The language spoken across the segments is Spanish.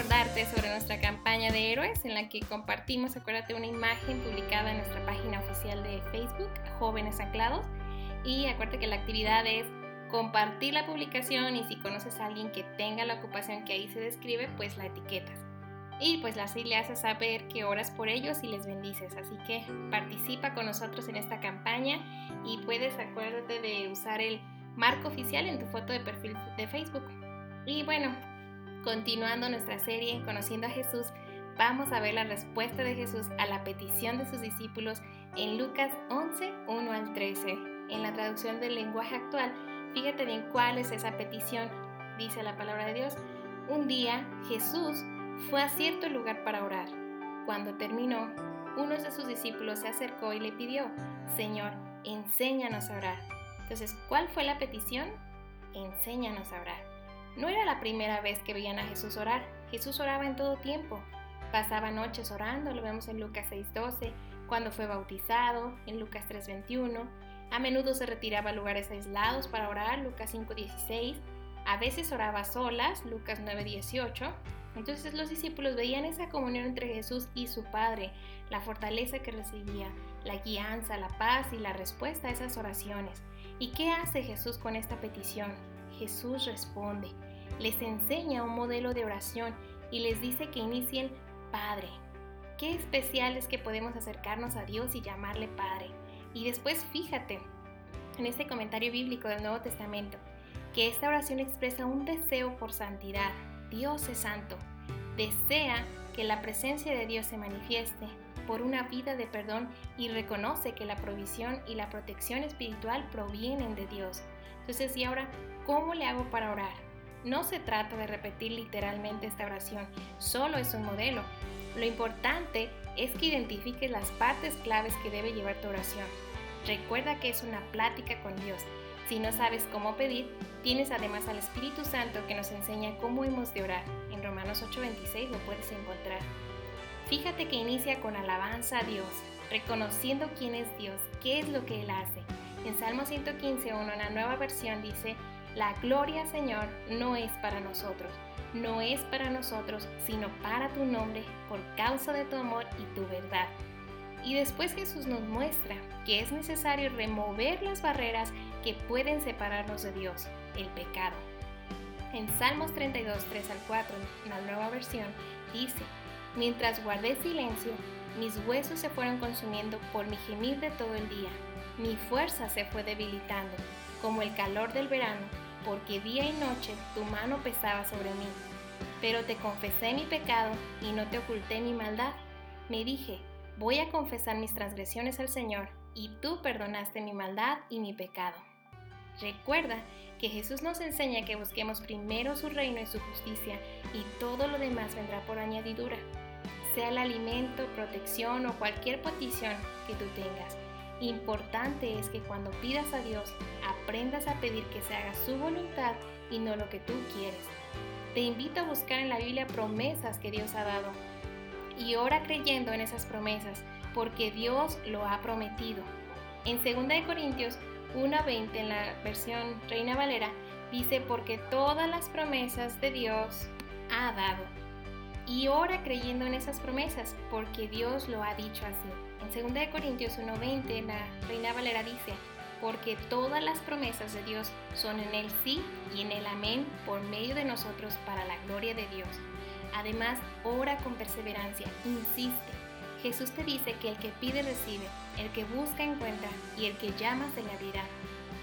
Recordarte sobre nuestra campaña de héroes en la que compartimos, acuérdate, una imagen publicada en nuestra página oficial de Facebook, Jóvenes Anclados. Y acuérdate que la actividad es compartir la publicación y si conoces a alguien que tenga la ocupación que ahí se describe, pues la etiquetas. Y pues así le haces saber que oras por ellos y les bendices. Así que participa con nosotros en esta campaña y puedes acuérdate de usar el marco oficial en tu foto de perfil de Facebook. Y bueno, Continuando nuestra serie Conociendo a Jesús, vamos a ver la respuesta de Jesús a la petición de sus discípulos en Lucas 11, 1 al 13. En la traducción del lenguaje actual, fíjate bien cuál es esa petición. Dice la palabra de Dios, un día Jesús fue a cierto lugar para orar. Cuando terminó, uno de sus discípulos se acercó y le pidió, Señor, enséñanos a orar. Entonces, ¿cuál fue la petición? Enséñanos a orar. No era la primera vez que veían a Jesús orar. Jesús oraba en todo tiempo. Pasaba noches orando, lo vemos en Lucas 6:12, cuando fue bautizado, en Lucas 3:21. A menudo se retiraba a lugares aislados para orar, Lucas 5:16. A veces oraba solas, Lucas 9:18. Entonces los discípulos veían esa comunión entre Jesús y su Padre, la fortaleza que recibía, la guianza, la paz y la respuesta a esas oraciones. ¿Y qué hace Jesús con esta petición? Jesús responde, les enseña un modelo de oración y les dice que inicien Padre. Qué especial es que podemos acercarnos a Dios y llamarle Padre. Y después fíjate en este comentario bíblico del Nuevo Testamento que esta oración expresa un deseo por santidad. Dios es santo. Desea que la presencia de Dios se manifieste por una vida de perdón y reconoce que la provisión y la protección espiritual provienen de Dios. Entonces, ¿y ahora cómo le hago para orar? No se trata de repetir literalmente esta oración, solo es un modelo. Lo importante es que identifiques las partes claves que debe llevar tu oración. Recuerda que es una plática con Dios. Si no sabes cómo pedir, tienes además al Espíritu Santo que nos enseña cómo hemos de orar. En Romanos 8:26 lo puedes encontrar. Fíjate que inicia con alabanza a Dios, reconociendo quién es Dios, qué es lo que Él hace. En Salmo 115.1, en la nueva versión, dice, La gloria, Señor, no es para nosotros, no es para nosotros, sino para tu nombre, por causa de tu amor y tu verdad. Y después Jesús nos muestra que es necesario remover las barreras que pueden separarnos de Dios, el pecado. En Salmos 32, 3 al 4, en la nueva versión, dice, Mientras guardé silencio, mis huesos se fueron consumiendo por mi gemir de todo el día mi fuerza se fue debilitando, como el calor del verano, porque día y noche tu mano pesaba sobre mí. Pero te confesé mi pecado y no te oculté mi maldad. Me dije, voy a confesar mis transgresiones al Señor, y tú perdonaste mi maldad y mi pecado. Recuerda que Jesús nos enseña que busquemos primero su reino y su justicia, y todo lo demás vendrá por añadidura, sea el alimento, protección o cualquier petición que tú tengas. Importante es que cuando pidas a Dios, aprendas a pedir que se haga su voluntad y no lo que tú quieres. Te invito a buscar en la Biblia promesas que Dios ha dado y ora creyendo en esas promesas, porque Dios lo ha prometido. En 2 Corintios 1:20 en la versión Reina Valera dice porque todas las promesas de Dios ha dado. Y ora creyendo en esas promesas, porque Dios lo ha dicho así. En 2 Corintios 1:20 la Reina Valera dice, porque todas las promesas de Dios son en el sí y en el amén por medio de nosotros para la gloria de Dios. Además, ora con perseverancia, insiste. Jesús te dice que el que pide recibe, el que busca encuentra y el que llama se le abrirá.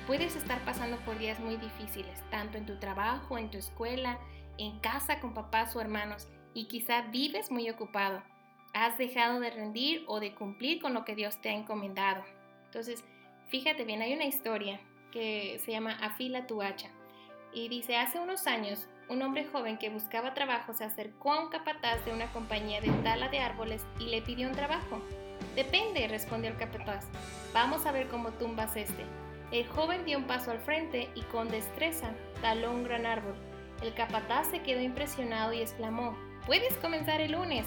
Puedes estar pasando por días muy difíciles, tanto en tu trabajo, en tu escuela, en casa con papás o hermanos, y quizá vives muy ocupado has dejado de rendir o de cumplir con lo que Dios te ha encomendado. Entonces, fíjate bien, hay una historia que se llama Afila tu hacha. Y dice, hace unos años, un hombre joven que buscaba trabajo se acercó a un capataz de una compañía de tala de árboles y le pidió un trabajo. Depende, respondió el capataz. Vamos a ver cómo tumbas este. El joven dio un paso al frente y con destreza taló un gran árbol. El capataz se quedó impresionado y exclamó, Puedes comenzar el lunes.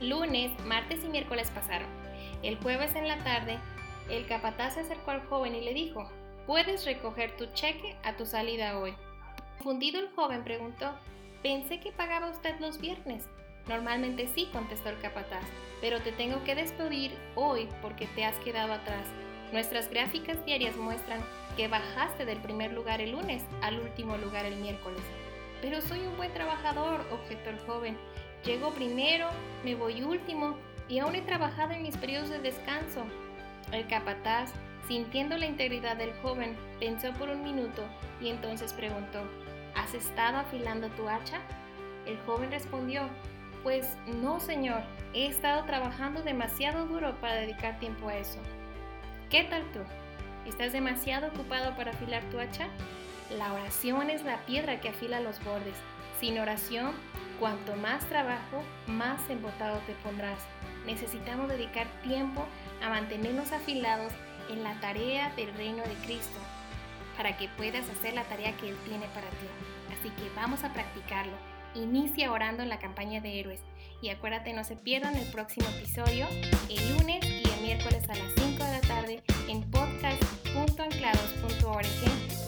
Lunes, martes y miércoles pasaron. El jueves en la tarde, el capataz se acercó al joven y le dijo, puedes recoger tu cheque a tu salida hoy. Confundido el joven preguntó, Pensé que pagaba usted los viernes. Normalmente sí, contestó el capataz, pero te tengo que despedir hoy porque te has quedado atrás. Nuestras gráficas diarias muestran que bajaste del primer lugar el lunes al último lugar el miércoles. Pero soy un buen trabajador, objetó el joven. Llego primero, me voy último y aún he trabajado en mis periodos de descanso. El capataz, sintiendo la integridad del joven, pensó por un minuto y entonces preguntó, ¿Has estado afilando tu hacha? El joven respondió, Pues no, señor, he estado trabajando demasiado duro para dedicar tiempo a eso. ¿Qué tal tú? ¿Estás demasiado ocupado para afilar tu hacha? La oración es la piedra que afila los bordes. Sin oración, cuanto más trabajo, más embotado te pondrás. Necesitamos dedicar tiempo a mantenernos afilados en la tarea del reino de Cristo para que puedas hacer la tarea que Él tiene para ti. Así que vamos a practicarlo. Inicia orando en la campaña de héroes. Y acuérdate, no se pierdan el próximo episodio el lunes y el miércoles a las 5 de la tarde en podcast.anclados.org